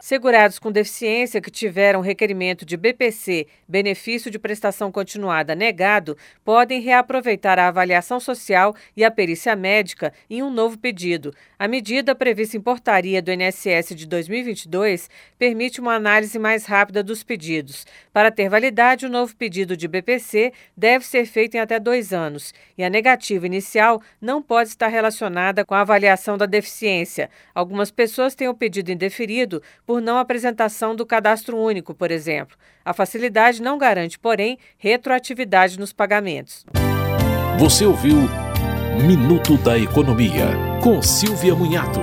Segurados com deficiência que tiveram requerimento de BPC, benefício de prestação continuada negado, podem reaproveitar a avaliação social e a perícia médica em um novo pedido. A medida prevista em portaria do INSS de 2022 permite uma análise mais rápida dos pedidos. Para ter validade, o novo pedido de BPC deve ser feito em até dois anos e a negativa inicial não pode estar relacionada com a avaliação da deficiência. Algumas pessoas têm o pedido indeferido por não apresentação do cadastro único, por exemplo. A facilidade não garante, porém, retroatividade nos pagamentos. Você ouviu Minuto da Economia, com Silvia Munhato.